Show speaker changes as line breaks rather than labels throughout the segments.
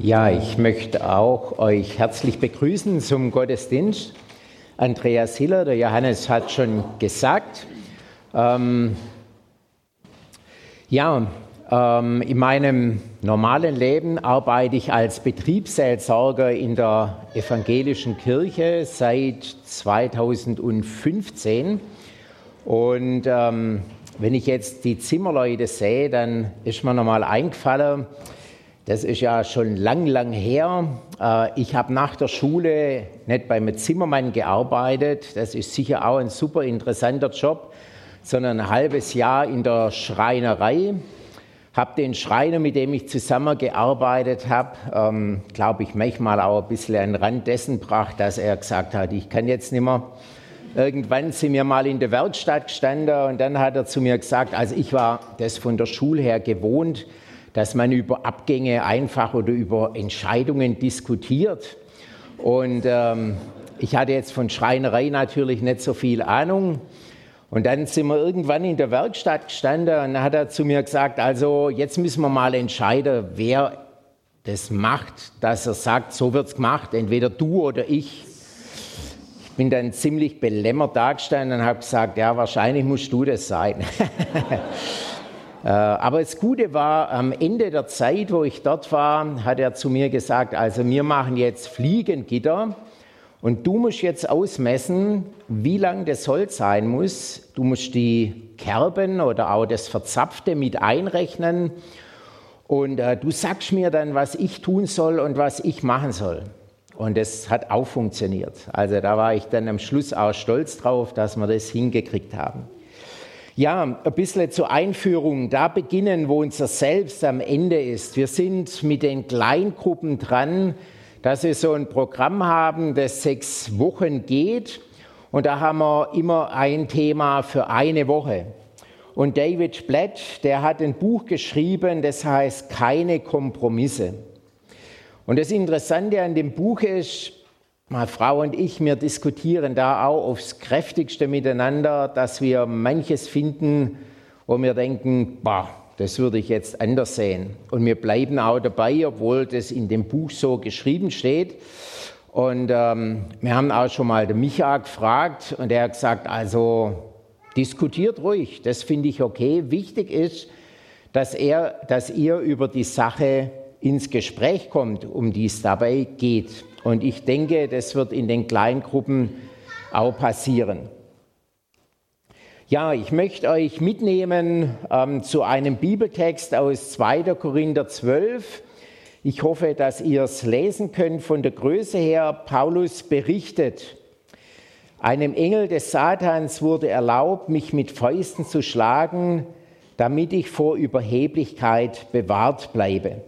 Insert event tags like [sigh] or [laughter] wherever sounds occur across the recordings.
Ja, ich möchte auch euch herzlich begrüßen zum Gottesdienst. Andreas Hiller, der Johannes hat schon gesagt. Ähm, ja, ähm, in meinem normalen Leben arbeite ich als Betriebsseelsorger in der evangelischen Kirche seit 2015. Und ähm, wenn ich jetzt die Zimmerleute sehe, dann ist mir nochmal eingefallen, das ist ja schon lang, lang her. Äh, ich habe nach der Schule nicht beim Zimmermann gearbeitet. Das ist sicher auch ein super interessanter Job, sondern ein halbes Jahr in der Schreinerei. Habe den Schreiner, mit dem ich zusammengearbeitet habe, ähm, glaube ich, manchmal auch ein bisschen an den Rand dessen gebracht, dass er gesagt hat, ich kann jetzt nicht mehr. Irgendwann sind wir mal in der Werkstatt gestanden und dann hat er zu mir gesagt, also ich war das von der Schule her gewohnt, dass man über Abgänge einfach oder über Entscheidungen diskutiert. Und ähm, ich hatte jetzt von Schreinerei natürlich nicht so viel Ahnung. Und dann sind wir irgendwann in der Werkstatt gestanden und dann hat er zu mir gesagt, also jetzt müssen wir mal entscheiden, wer das macht, dass er sagt, so wird es gemacht, entweder du oder ich. Ich bin dann ziemlich belämmert dagestanden und habe gesagt, ja, wahrscheinlich musst du das sein. [laughs] Äh, aber das Gute war, am Ende der Zeit, wo ich dort war, hat er zu mir gesagt, also wir machen jetzt Fliegengitter und du musst jetzt ausmessen, wie lang das Holz sein muss. Du musst die Kerben oder auch das Verzapfte mit einrechnen und äh, du sagst mir dann, was ich tun soll und was ich machen soll. Und das hat auch funktioniert. Also da war ich dann am Schluss auch stolz drauf, dass wir das hingekriegt haben. Ja, ein bisschen zur Einführung. Da beginnen, wo unser Selbst am Ende ist. Wir sind mit den Kleingruppen dran, dass wir so ein Programm haben, das sechs Wochen geht. Und da haben wir immer ein Thema für eine Woche. Und David Blatt, der hat ein Buch geschrieben, das heißt Keine Kompromisse. Und das Interessante an dem Buch ist, meine Frau und ich, wir diskutieren da auch aufs kräftigste miteinander, dass wir manches finden, wo wir denken, bah, das würde ich jetzt anders sehen. Und wir bleiben auch dabei, obwohl das in dem Buch so geschrieben steht. Und ähm, wir haben auch schon mal den Micha gefragt und er hat gesagt, also diskutiert ruhig, das finde ich okay. Wichtig ist, dass, er, dass ihr über die Sache ins Gespräch kommt, um die es dabei geht. Und ich denke, das wird in den Kleingruppen auch passieren. Ja, ich möchte euch mitnehmen ähm, zu einem Bibeltext aus 2. Korinther 12. Ich hoffe, dass ihr es lesen könnt von der Größe her. Paulus berichtet, einem Engel des Satans wurde erlaubt, mich mit Fäusten zu schlagen, damit ich vor Überheblichkeit bewahrt bleibe.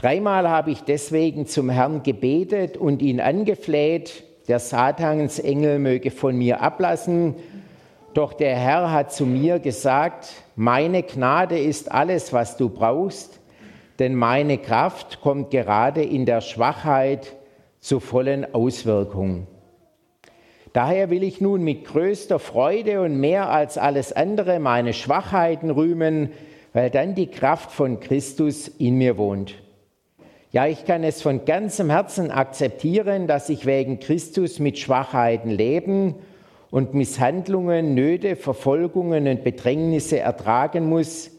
Dreimal habe ich deswegen zum Herrn gebetet und ihn angefleht, der Satansengel möge von mir ablassen. Doch der Herr hat zu mir gesagt, meine Gnade ist alles, was du brauchst, denn meine Kraft kommt gerade in der Schwachheit zur vollen Auswirkung. Daher will ich nun mit größter Freude und mehr als alles andere meine Schwachheiten rühmen, weil dann die Kraft von Christus in mir wohnt. Ja, ich kann es von ganzem Herzen akzeptieren, dass ich wegen Christus mit Schwachheiten leben und Misshandlungen, Nöte, Verfolgungen und Bedrängnisse ertragen muss,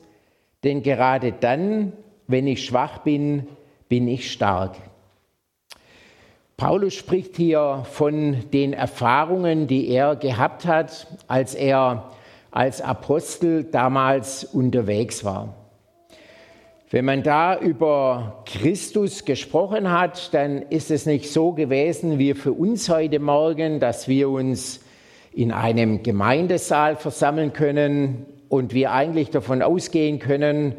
denn gerade dann, wenn ich schwach bin, bin ich stark. Paulus spricht hier von den Erfahrungen, die er gehabt hat, als er als Apostel damals unterwegs war. Wenn man da über Christus gesprochen hat, dann ist es nicht so gewesen wie für uns heute Morgen, dass wir uns in einem Gemeindesaal versammeln können und wir eigentlich davon ausgehen können,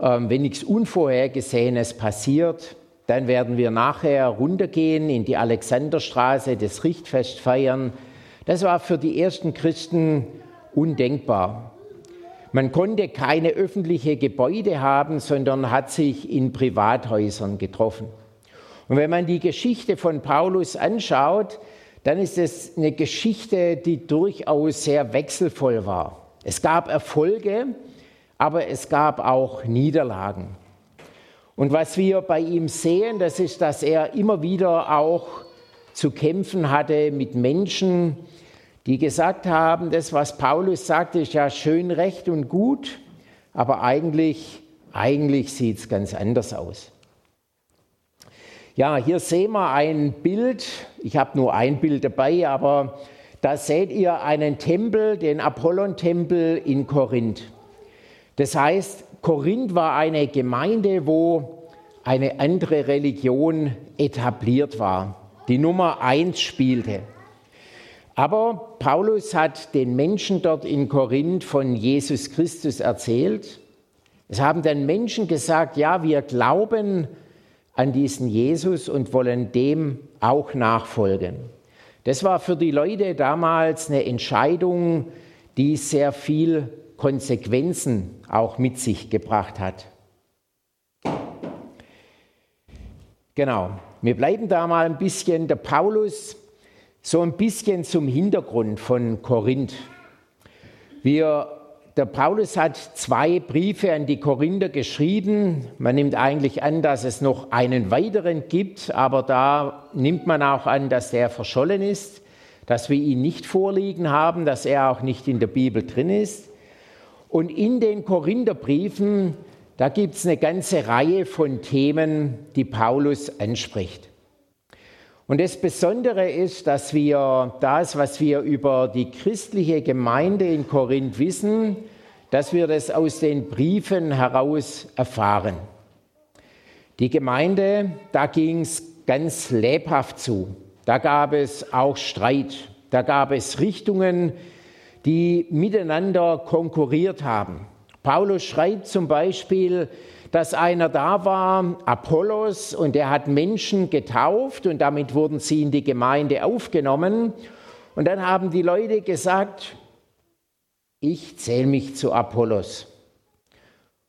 ähm, wenn nichts Unvorhergesehenes passiert, dann werden wir nachher runtergehen in die Alexanderstraße, das Richtfest feiern. Das war für die ersten Christen undenkbar. Man konnte keine öffentlichen Gebäude haben, sondern hat sich in Privathäusern getroffen. Und wenn man die Geschichte von Paulus anschaut, dann ist es eine Geschichte, die durchaus sehr wechselvoll war. Es gab Erfolge, aber es gab auch Niederlagen. Und was wir bei ihm sehen, das ist, dass er immer wieder auch zu kämpfen hatte mit Menschen, die gesagt haben, das, was Paulus sagt, ist ja schön recht und gut, aber eigentlich, eigentlich sieht es ganz anders aus. Ja, hier sehen wir ein Bild. Ich habe nur ein Bild dabei, aber da seht ihr einen Tempel, den Apollon-Tempel in Korinth. Das heißt, Korinth war eine Gemeinde, wo eine andere Religion etabliert war, die Nummer eins spielte. Aber Paulus hat den Menschen dort in Korinth von Jesus Christus erzählt. Es haben dann Menschen gesagt, ja, wir glauben an diesen Jesus und wollen dem auch nachfolgen. Das war für die Leute damals eine Entscheidung, die sehr viel Konsequenzen auch mit sich gebracht hat. Genau, wir bleiben da mal ein bisschen. Der Paulus, so ein bisschen zum Hintergrund von Korinth. Wir der Paulus hat zwei Briefe an die Korinther geschrieben. Man nimmt eigentlich an, dass es noch einen weiteren gibt, aber da nimmt man auch an, dass der verschollen ist, dass wir ihn nicht vorliegen haben, dass er auch nicht in der Bibel drin ist. Und in den Korintherbriefen, da gibt es eine ganze Reihe von Themen, die Paulus anspricht. Und das Besondere ist, dass wir das, was wir über die christliche Gemeinde in Korinth wissen, dass wir das aus den Briefen heraus erfahren. Die Gemeinde, da ging es ganz lebhaft zu. Da gab es auch Streit. Da gab es Richtungen, die miteinander konkurriert haben. Paulus schreibt zum Beispiel, dass einer da war, Apollos, und der hat Menschen getauft und damit wurden sie in die Gemeinde aufgenommen. Und dann haben die Leute gesagt, ich zähle mich zu Apollos.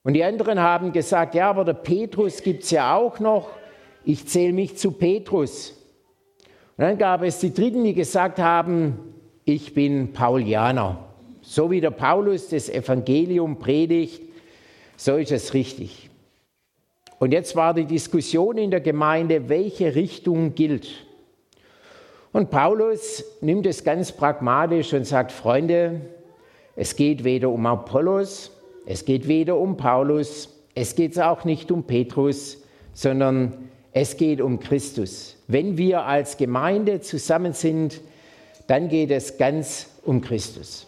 Und die anderen haben gesagt, ja, aber der Petrus gibt es ja auch noch, ich zähle mich zu Petrus. Und dann gab es die Dritten, die gesagt haben, ich bin Paulianer. So wie der Paulus das Evangelium predigt, so ist es richtig. Und jetzt war die Diskussion in der Gemeinde, welche Richtung gilt. Und Paulus nimmt es ganz pragmatisch und sagt, Freunde, es geht weder um Apollos, es geht weder um Paulus, es geht auch nicht um Petrus, sondern es geht um Christus. Wenn wir als Gemeinde zusammen sind, dann geht es ganz um Christus.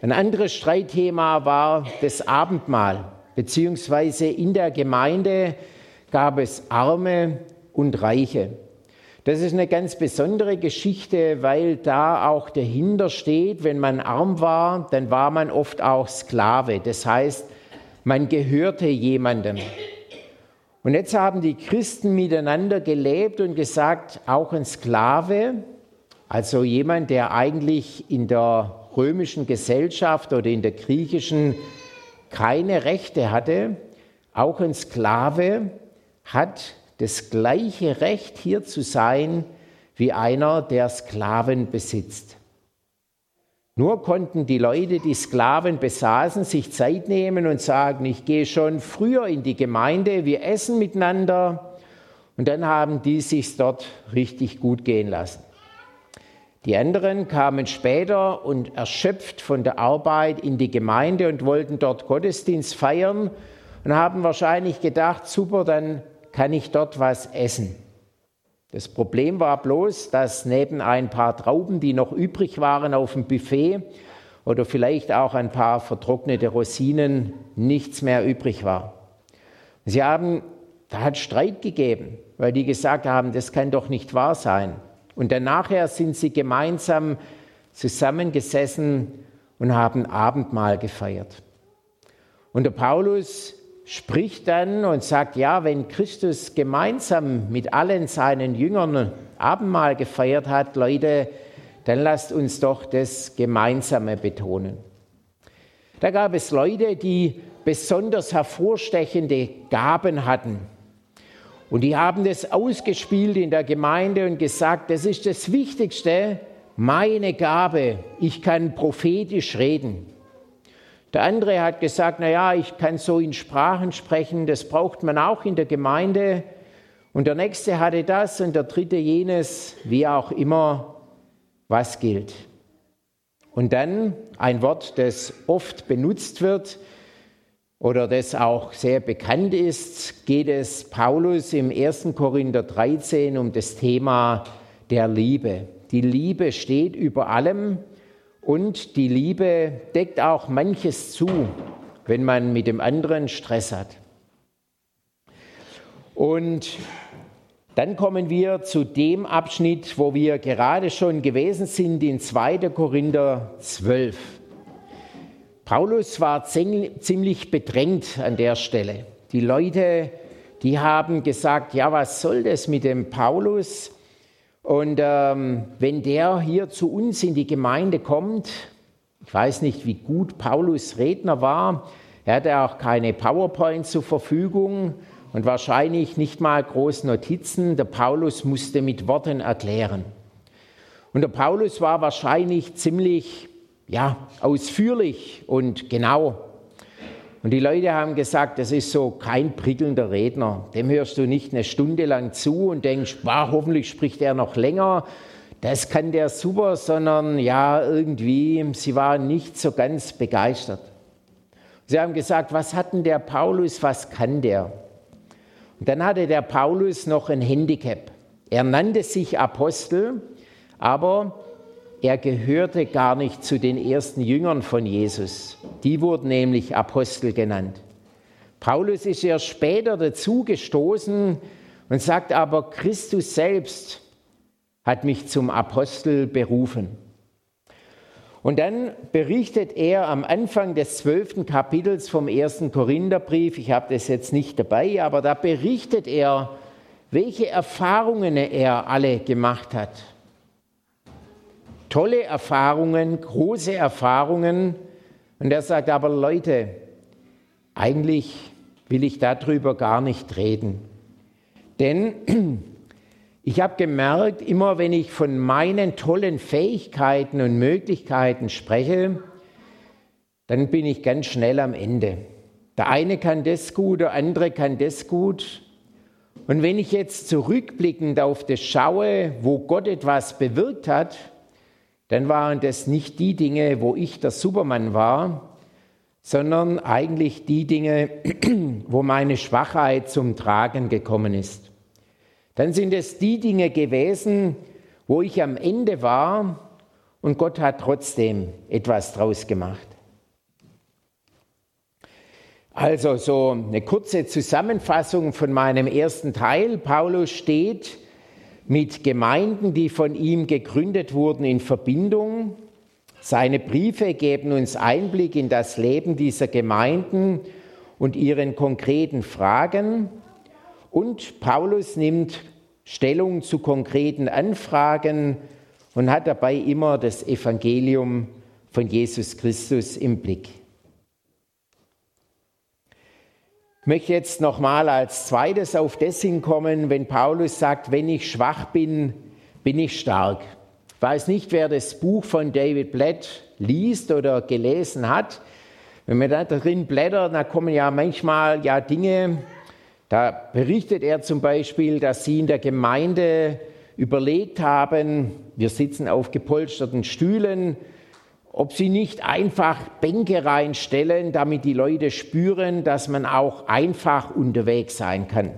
Ein anderes Streitthema war das Abendmahl beziehungsweise in der Gemeinde gab es Arme und Reiche. Das ist eine ganz besondere Geschichte, weil da auch dahinter steht, wenn man arm war, dann war man oft auch Sklave. Das heißt, man gehörte jemandem. Und jetzt haben die Christen miteinander gelebt und gesagt, auch ein Sklave, also jemand, der eigentlich in der römischen Gesellschaft oder in der griechischen keine Rechte hatte, auch ein Sklave hat das gleiche Recht hier zu sein wie einer, der Sklaven besitzt. Nur konnten die Leute, die Sklaven besaßen, sich Zeit nehmen und sagen, ich gehe schon früher in die Gemeinde, wir essen miteinander und dann haben die sich dort richtig gut gehen lassen. Die anderen kamen später und erschöpft von der Arbeit in die Gemeinde und wollten dort Gottesdienst feiern und haben wahrscheinlich gedacht, super, dann kann ich dort was essen. Das Problem war bloß, dass neben ein paar Trauben, die noch übrig waren auf dem Buffet oder vielleicht auch ein paar vertrocknete Rosinen, nichts mehr übrig war. Sie haben, da hat Streit gegeben, weil die gesagt haben, das kann doch nicht wahr sein. Und dann nachher sind sie gemeinsam zusammengesessen und haben Abendmahl gefeiert. Und der Paulus spricht dann und sagt, ja, wenn Christus gemeinsam mit allen seinen Jüngern Abendmahl gefeiert hat, Leute, dann lasst uns doch das Gemeinsame betonen. Da gab es Leute, die besonders hervorstechende Gaben hatten. Und die haben das ausgespielt in der Gemeinde und gesagt, das ist das Wichtigste, meine Gabe, ich kann prophetisch reden. Der andere hat gesagt, na ja, ich kann so in Sprachen sprechen, das braucht man auch in der Gemeinde. Und der nächste hatte das und der dritte jenes, wie auch immer, was gilt. Und dann ein Wort, das oft benutzt wird oder das auch sehr bekannt ist, geht es Paulus im 1. Korinther 13 um das Thema der Liebe. Die Liebe steht über allem und die Liebe deckt auch manches zu, wenn man mit dem anderen Stress hat. Und dann kommen wir zu dem Abschnitt, wo wir gerade schon gewesen sind, in 2. Korinther 12. Paulus war ziemlich bedrängt an der Stelle. Die Leute, die haben gesagt, ja, was soll das mit dem Paulus? Und ähm, wenn der hier zu uns in die Gemeinde kommt, ich weiß nicht, wie gut Paulus Redner war, er hatte auch keine PowerPoint zur Verfügung, und wahrscheinlich nicht mal groß Notizen. Der Paulus musste mit Worten erklären. Und der Paulus war wahrscheinlich ziemlich ja, ausführlich und genau. Und die Leute haben gesagt, das ist so kein prickelnder Redner. Dem hörst du nicht eine Stunde lang zu und denkst, wow, hoffentlich spricht er noch länger. Das kann der super, sondern ja, irgendwie, sie waren nicht so ganz begeistert. Sie haben gesagt, was hat denn der Paulus, was kann der? Und dann hatte der Paulus noch ein Handicap. Er nannte sich Apostel, aber er gehörte gar nicht zu den ersten Jüngern von Jesus. Die wurden nämlich Apostel genannt. Paulus ist erst später dazugestoßen und sagt aber, Christus selbst hat mich zum Apostel berufen. Und dann berichtet er am Anfang des zwölften Kapitels vom ersten Korintherbrief, ich habe das jetzt nicht dabei, aber da berichtet er, welche Erfahrungen er alle gemacht hat. Tolle Erfahrungen, große Erfahrungen. Und er sagt aber, Leute, eigentlich will ich darüber gar nicht reden. Denn [clears throat] ich habe gemerkt, immer wenn ich von meinen tollen Fähigkeiten und Möglichkeiten spreche, dann bin ich ganz schnell am Ende. Der eine kann das gut, der andere kann das gut. Und wenn ich jetzt zurückblickend auf das schaue, wo Gott etwas bewirkt hat, dann waren das nicht die Dinge, wo ich der Supermann war, sondern eigentlich die Dinge, [clears throat] wo meine Schwachheit zum Tragen gekommen ist dann sind es die Dinge gewesen, wo ich am Ende war und Gott hat trotzdem etwas draus gemacht. Also so eine kurze Zusammenfassung von meinem ersten Teil. Paulus steht mit Gemeinden, die von ihm gegründet wurden, in Verbindung. Seine Briefe geben uns Einblick in das Leben dieser Gemeinden und ihren konkreten Fragen. Und Paulus nimmt Stellung zu konkreten Anfragen und hat dabei immer das Evangelium von Jesus Christus im Blick. Ich möchte jetzt nochmal als zweites auf das hinkommen, wenn Paulus sagt, wenn ich schwach bin, bin ich stark. Ich weiß nicht, wer das Buch von David Blatt liest oder gelesen hat. Wenn man da drin blättert, da kommen ja manchmal ja Dinge, da berichtet er zum Beispiel, dass sie in der Gemeinde überlegt haben, wir sitzen auf gepolsterten Stühlen, ob sie nicht einfach Bänke reinstellen, damit die Leute spüren, dass man auch einfach unterwegs sein kann.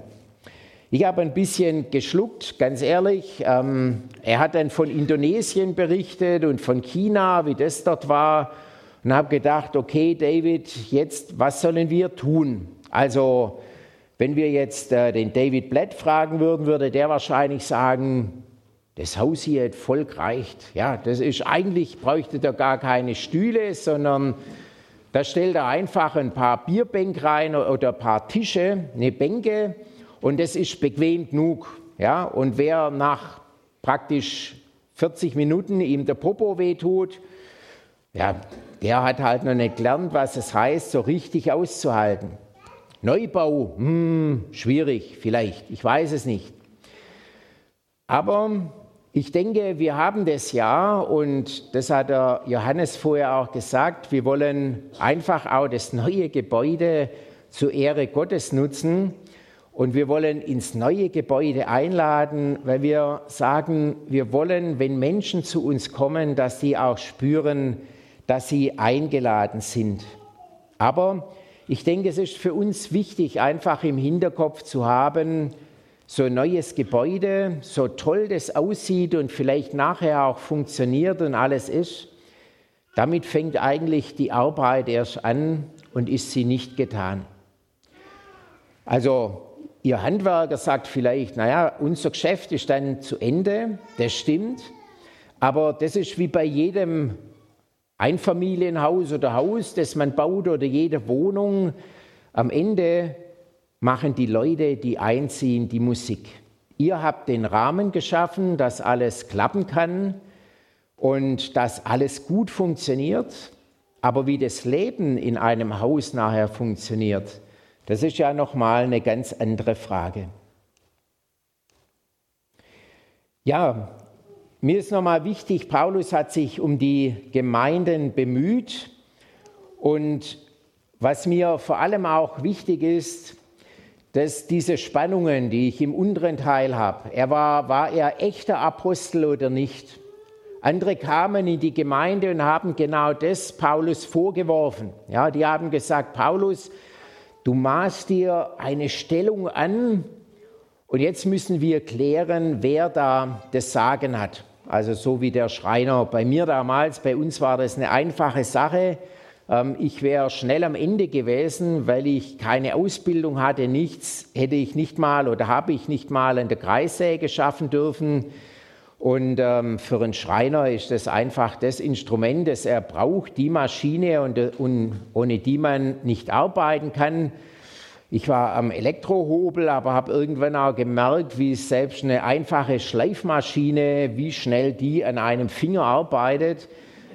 Ich habe ein bisschen geschluckt, ganz ehrlich. Ähm, er hat dann von Indonesien berichtet und von China, wie das dort war. Und habe gedacht, okay, David, jetzt, was sollen wir tun? Also wenn wir jetzt äh, den David Blatt fragen würden, würde der wahrscheinlich sagen, das Haus hier hat voll gereicht. Ja, das ist eigentlich bräuchte er gar keine Stühle, sondern da stellt er einfach ein paar Bierbänke rein oder ein paar Tische, eine Bänke und das ist bequem genug. Ja, und wer nach praktisch 40 Minuten ihm der Popo wehtut, ja, der hat halt noch nicht gelernt, was es heißt, so richtig auszuhalten. Neubau, hm, schwierig vielleicht, ich weiß es nicht. Aber Ich denke, wir haben das ja und das hat der Johannes vorher auch gesagt, wir wollen einfach auch das neue Gebäude zur Ehre Gottes nutzen und wir wollen ins neue Gebäude einladen, weil wir sagen, wir wollen, wenn Menschen zu uns kommen, dass sie auch spüren, dass sie eingeladen sind. Aber ich denke, es ist für uns wichtig, einfach im Hinterkopf zu haben, so ein neues Gebäude, so toll das aussieht und vielleicht nachher auch funktioniert und alles ist, damit fängt eigentlich die Arbeit erst an und ist sie nicht getan. Also Ihr Handwerker sagt vielleicht, naja, unser Geschäft ist dann zu Ende, das stimmt, aber das ist wie bei jedem Einfamilienhaus oder Haus, das man baut oder jede Wohnung. Am Ende machen die Leute, die einziehen, die Musik. Ihr habt den Rahmen geschaffen, dass alles klappen kann und dass alles gut funktioniert. Aber wie das Leben in einem Haus nachher funktioniert, das ist ja nochmal eine ganz andere Frage. Ja, mir ist nochmal wichtig, Paulus hat sich um die Gemeinden bemüht und was mir vor allem auch wichtig ist, dass diese Spannungen, die ich im unteren Teil habe, er war, war er echter Apostel oder nicht? Andere kamen in die Gemeinde und haben genau das Paulus vorgeworfen. Ja, die haben gesagt, Paulus, du maßt dir eine Stellung an und jetzt müssen wir klären, wer da das Sagen hat. Also so wie der Schreiner bei mir damals, bei uns war das eine einfache Sache. Ähm, ich wäre schnell am Ende gewesen, weil ich keine Ausbildung hatte, nichts, hätte ich nicht mal oder habe ich nicht mal an der Kreissäge schaffen dürfen. Und ähm, für einen Schreiner ist das einfach das Instrument, das er braucht, die Maschine, und, und ohne die man nicht arbeiten kann. Ich war am Elektrohobel, aber habe irgendwann auch gemerkt, wie selbst eine einfache Schleifmaschine, wie schnell die an einem Finger arbeitet.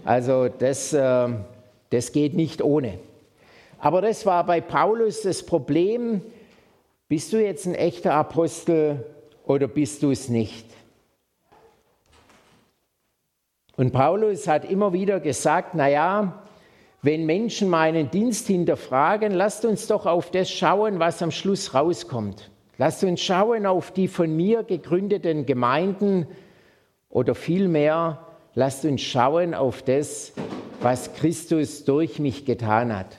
Also das, äh, das geht nicht ohne. Aber das war bei Paulus das Problem. Bist du jetzt ein echter Apostel oder bist du es nicht? Und Paulus hat immer wieder gesagt, naja, wenn Menschen meinen Dienst hinterfragen, lasst uns doch auf das schauen, was am Schluss rauskommt. Lasst uns schauen auf die von mir gegründeten Gemeinden oder vielmehr lasst uns schauen auf das, was Christus durch mich getan hat.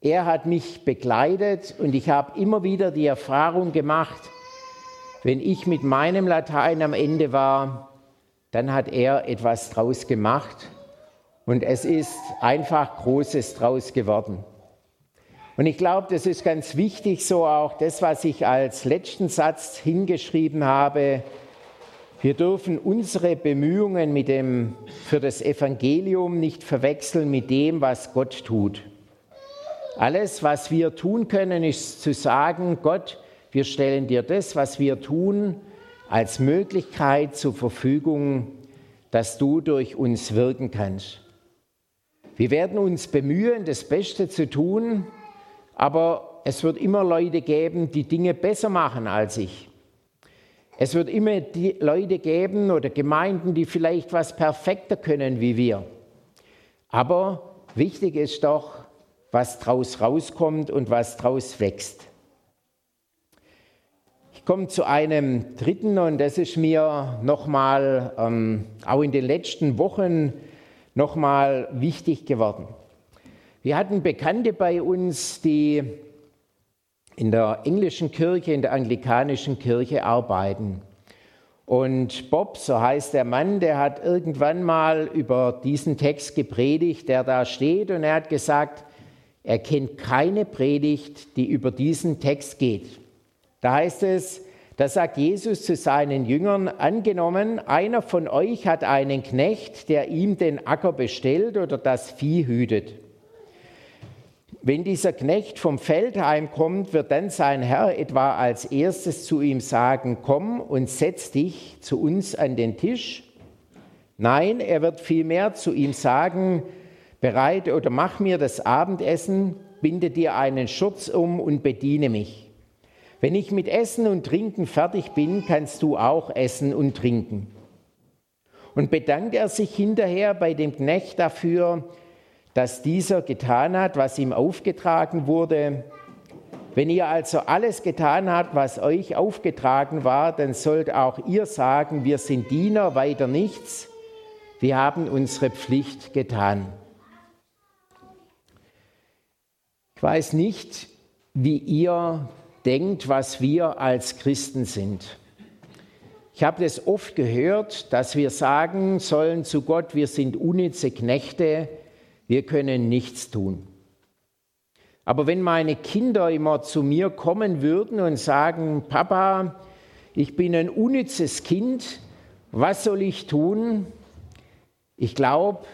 Er hat mich begleitet und ich habe immer wieder die Erfahrung gemacht, wenn ich mit meinem Latein am Ende war, dann hat er etwas draus gemacht und es ist einfach Großes draus geworden. Und ich glaube, das ist ganz wichtig, so auch das, was ich als letzten Satz hingeschrieben habe, wir dürfen unsere Bemühungen mit dem, für das Evangelium nicht verwechseln mit dem, was Gott tut. Alles, was wir tun können, ist zu sagen, Gott, wir stellen dir das, was wir tun, als Möglichkeit zur Verfügung, dass du durch uns wirken kannst. Wir werden uns bemühen, das Beste zu tun, aber es wird immer Leute geben, die Dinge besser machen als ich. Es wird immer die Leute geben oder Gemeinden, die vielleicht was perfekter können wie wir. Aber wichtig ist doch, was draus rauskommt und was draus wächst. Ich komme zu einem dritten und das ist mir nochmal ähm, auch in den letzten Wochen nochmal wichtig geworden. Wir hatten Bekannte bei uns, die in der englischen Kirche, in der anglikanischen Kirche arbeiten. Und Bob, so heißt der Mann, der hat irgendwann mal über diesen Text gepredigt, der da steht, und er hat gesagt, er kennt keine Predigt, die über diesen Text geht. Da heißt es, da sagt Jesus zu seinen Jüngern, angenommen, einer von euch hat einen Knecht, der ihm den Acker bestellt oder das Vieh hütet. Wenn dieser Knecht vom Feld heimkommt, wird dann sein Herr etwa als erstes zu ihm sagen, komm und setz dich zu uns an den Tisch. Nein, er wird vielmehr zu ihm sagen, bereite oder mach mir das Abendessen, binde dir einen Schurz um und bediene mich. Wenn ich mit Essen und Trinken fertig bin, kannst du auch essen und trinken. Und bedankt er sich hinterher bei dem Knecht dafür, dass dieser getan hat, was ihm aufgetragen wurde. Wenn ihr also alles getan habt, was euch aufgetragen war, dann sollt auch ihr sagen, wir sind Diener, weiter nichts. Wir haben unsere Pflicht getan. Ich weiß nicht, wie ihr denkt, was wir als Christen sind. Ich habe das oft gehört, dass wir sagen sollen zu Gott, wir sind unnütze Knechte, wir können nichts tun. Aber wenn meine Kinder immer zu mir kommen würden und sagen, Papa, ich bin ein unnützes Kind, was soll ich tun? Ich glaube,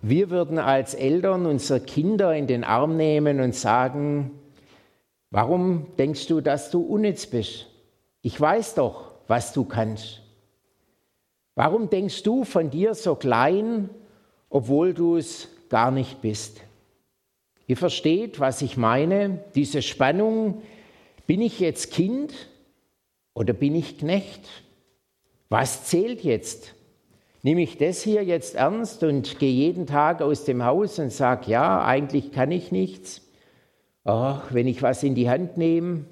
wir würden als Eltern unsere Kinder in den Arm nehmen und sagen, warum denkst du, dass du unnütz bist? Ich weiß doch, was du kannst. Warum denkst du von dir so klein, obwohl du es gar nicht bist? Ihr versteht, was ich meine, diese Spannung, bin ich jetzt Kind oder bin ich Knecht? Was zählt jetzt? Nehme ich das hier jetzt ernst und gehe jeden Tag aus dem Haus und sage, ja, eigentlich kann ich nichts. Ach, wenn ich was in die Hand nehme,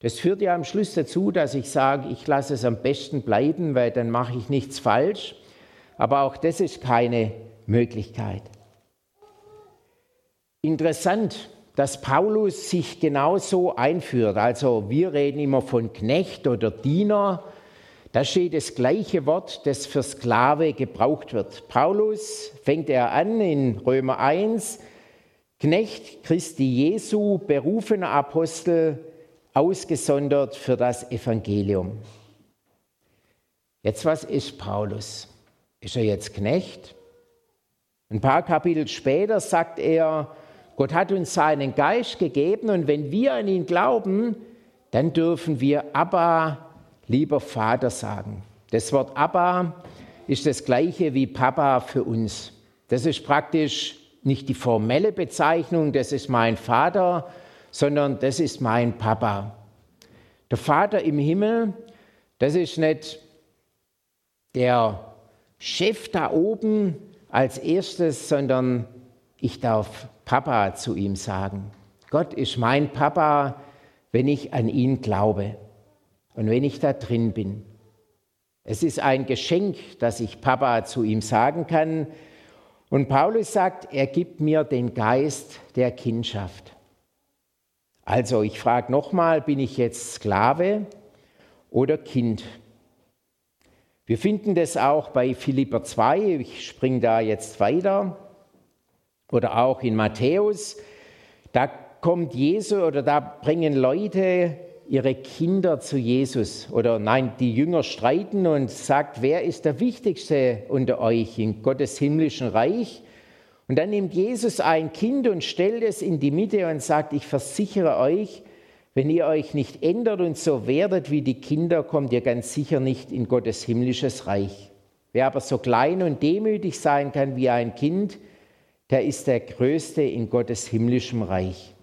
das führt ja am Schluss dazu, dass ich sage, ich lasse es am besten bleiben, weil dann mache ich nichts falsch. Aber auch das ist keine Möglichkeit. Interessant, dass Paulus sich genauso einführt. Also wir reden immer von Knecht oder Diener. Da steht das gleiche Wort, das für Sklave gebraucht wird. Paulus fängt er an in Römer 1, Knecht Christi Jesu, berufener Apostel, ausgesondert für das Evangelium. Jetzt, was ist Paulus? Ist er jetzt Knecht? Ein paar Kapitel später sagt er, Gott hat uns seinen Geist gegeben und wenn wir an ihn glauben, dann dürfen wir Abba, lieber Vater sagen. Das Wort Abba ist das gleiche wie Papa für uns. Das ist praktisch nicht die formelle Bezeichnung, das ist mein Vater, sondern das ist mein Papa. Der Vater im Himmel, das ist nicht der Chef da oben als erstes, sondern ich darf Papa zu ihm sagen. Gott ist mein Papa, wenn ich an ihn glaube und wenn ich da drin bin. Es ist ein Geschenk, dass ich Papa zu ihm sagen kann. Und Paulus sagt, er gibt mir den Geist der Kindschaft. Also ich frage nochmal, bin ich jetzt Sklave oder Kind? Wir finden das auch bei Philipper 2, ich springe da jetzt weiter, oder auch in Matthäus. Da kommt Jesus oder da bringen Leute ihre Kinder zu Jesus. Oder nein, die Jünger streiten und sagt, wer ist der Wichtigste unter euch in Gottes himmlischen Reich? Und dann nimmt Jesus ein Kind und stellt es in die Mitte und sagt, ich versichere euch, wenn ihr euch nicht ändert und so werdet wie die Kinder, kommt ihr ganz sicher nicht in Gottes himmlisches Reich. Wer aber so klein und demütig sein kann wie ein Kind, der ist der Größte in Gottes himmlischem Reich.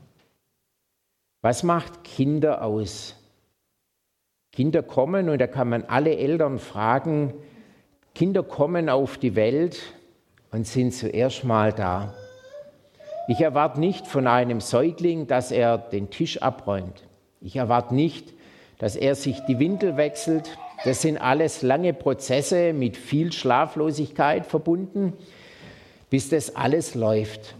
Was macht Kinder aus? Kinder kommen, und da kann man alle Eltern fragen, Kinder kommen auf die Welt und sind zuerst mal da. Ich erwarte nicht von einem Säugling, dass er den Tisch abräumt. Ich erwarte nicht, dass er sich die Windel wechselt. Das sind alles lange Prozesse mit viel Schlaflosigkeit verbunden, bis das alles läuft.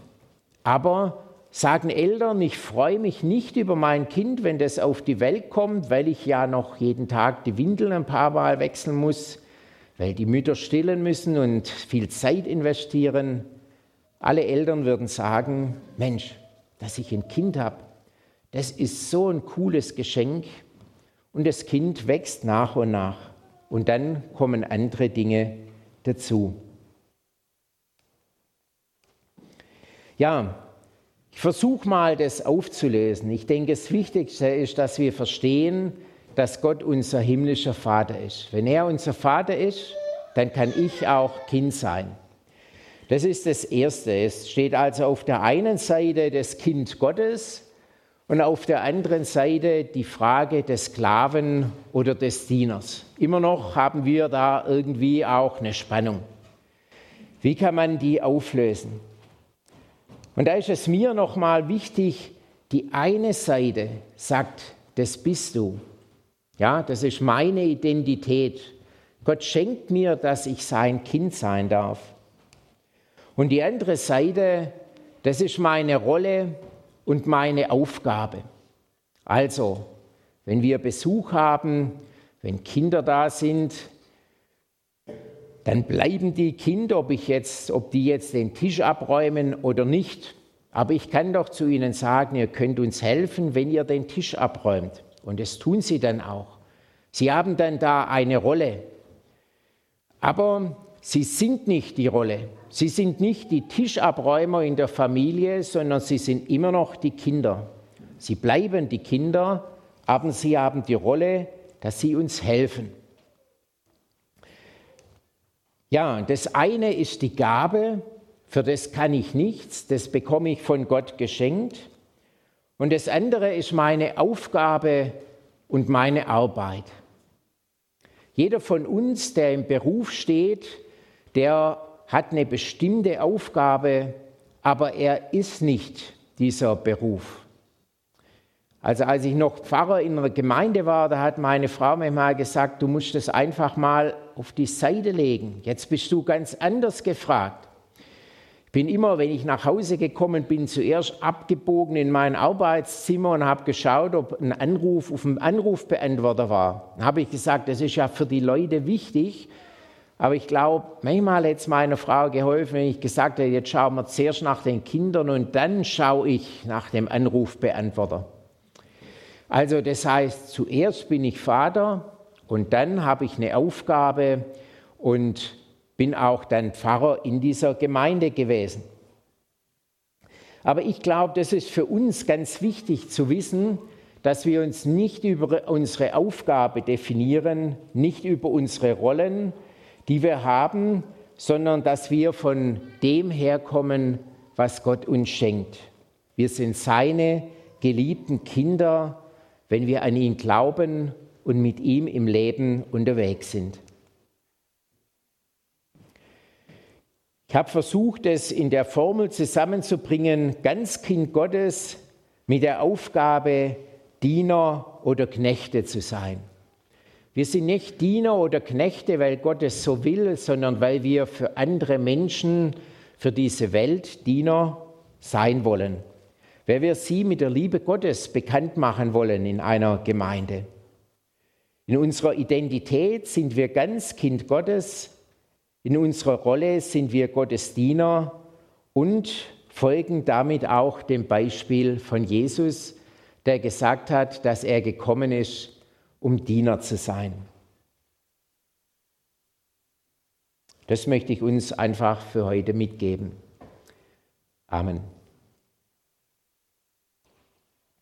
Aber sagen Eltern, ich freue mich nicht über mein Kind, wenn das auf die Welt kommt, weil ich ja noch jeden Tag die Windeln ein paar Mal wechseln muss, weil die Mütter stillen müssen und viel Zeit investieren. Alle Eltern würden sagen, Mensch, dass ich ein Kind habe, das ist so ein cooles Geschenk. Und das Kind wächst nach und nach. Und dann kommen andere Dinge dazu. Ja, ich versuche mal, das aufzulösen. Ich denke, das Wichtigste ist, dass wir verstehen, dass Gott unser himmlischer Vater ist. Wenn er unser Vater ist, dann kann ich auch Kind sein. Das ist das Erste. Es steht also auf der einen Seite das Kind Gottes und auf der anderen Seite die Frage des Sklaven oder des Dieners. Immer noch haben wir da irgendwie auch eine Spannung. Wie kann man die auflösen? Und da ist es mir nochmal wichtig, die eine Seite sagt, das bist du. Ja, das ist meine Identität. Gott schenkt mir, dass ich sein Kind sein darf. Und die andere Seite, das ist meine Rolle und meine Aufgabe. Also, wenn wir Besuch haben, wenn Kinder da sind, dann bleiben die Kinder, ob, ich jetzt, ob die jetzt den Tisch abräumen oder nicht. Aber ich kann doch zu ihnen sagen, ihr könnt uns helfen, wenn ihr den Tisch abräumt. Und das tun sie dann auch. Sie haben dann da eine Rolle. Aber sie sind nicht die Rolle. Sie sind nicht die Tischabräumer in der Familie, sondern sie sind immer noch die Kinder. Sie bleiben die Kinder, aber sie haben die Rolle, dass sie uns helfen. Ja, das eine ist die Gabe, für das kann ich nichts, das bekomme ich von Gott geschenkt. Und das andere ist meine Aufgabe und meine Arbeit. Jeder von uns, der im Beruf steht, der hat eine bestimmte Aufgabe, aber er ist nicht dieser Beruf. Also als ich noch Pfarrer in einer Gemeinde war, da hat meine Frau mir mal gesagt, du musst das einfach mal auf die Seite legen. Jetzt bist du ganz anders gefragt. Ich bin immer, wenn ich nach Hause gekommen bin, zuerst abgebogen in mein Arbeitszimmer und habe geschaut, ob ein Anruf auf dem Anrufbeantworter war. Dann habe ich gesagt, das ist ja für die Leute wichtig. Aber ich glaube, manchmal hätte es meiner Frau geholfen, wenn ich gesagt hätte, jetzt schauen wir zuerst nach den Kindern und dann schaue ich nach dem Anrufbeantworter. Also das heißt, zuerst bin ich Vater und dann habe ich eine Aufgabe und bin auch dann Pfarrer in dieser Gemeinde gewesen. Aber ich glaube, das ist für uns ganz wichtig zu wissen, dass wir uns nicht über unsere Aufgabe definieren, nicht über unsere Rollen, die wir haben, sondern dass wir von dem herkommen, was Gott uns schenkt. Wir sind seine geliebten Kinder wenn wir an ihn glauben und mit ihm im Leben unterwegs sind. Ich habe versucht, es in der Formel zusammenzubringen, ganz Kind Gottes mit der Aufgabe, Diener oder Knechte zu sein. Wir sind nicht Diener oder Knechte, weil Gott es so will, sondern weil wir für andere Menschen, für diese Welt Diener sein wollen weil wir sie mit der Liebe Gottes bekannt machen wollen in einer Gemeinde. In unserer Identität sind wir ganz Kind Gottes, in unserer Rolle sind wir Gottes Diener und folgen damit auch dem Beispiel von Jesus, der gesagt hat, dass er gekommen ist, um Diener zu sein. Das möchte ich uns einfach für heute mitgeben. Amen.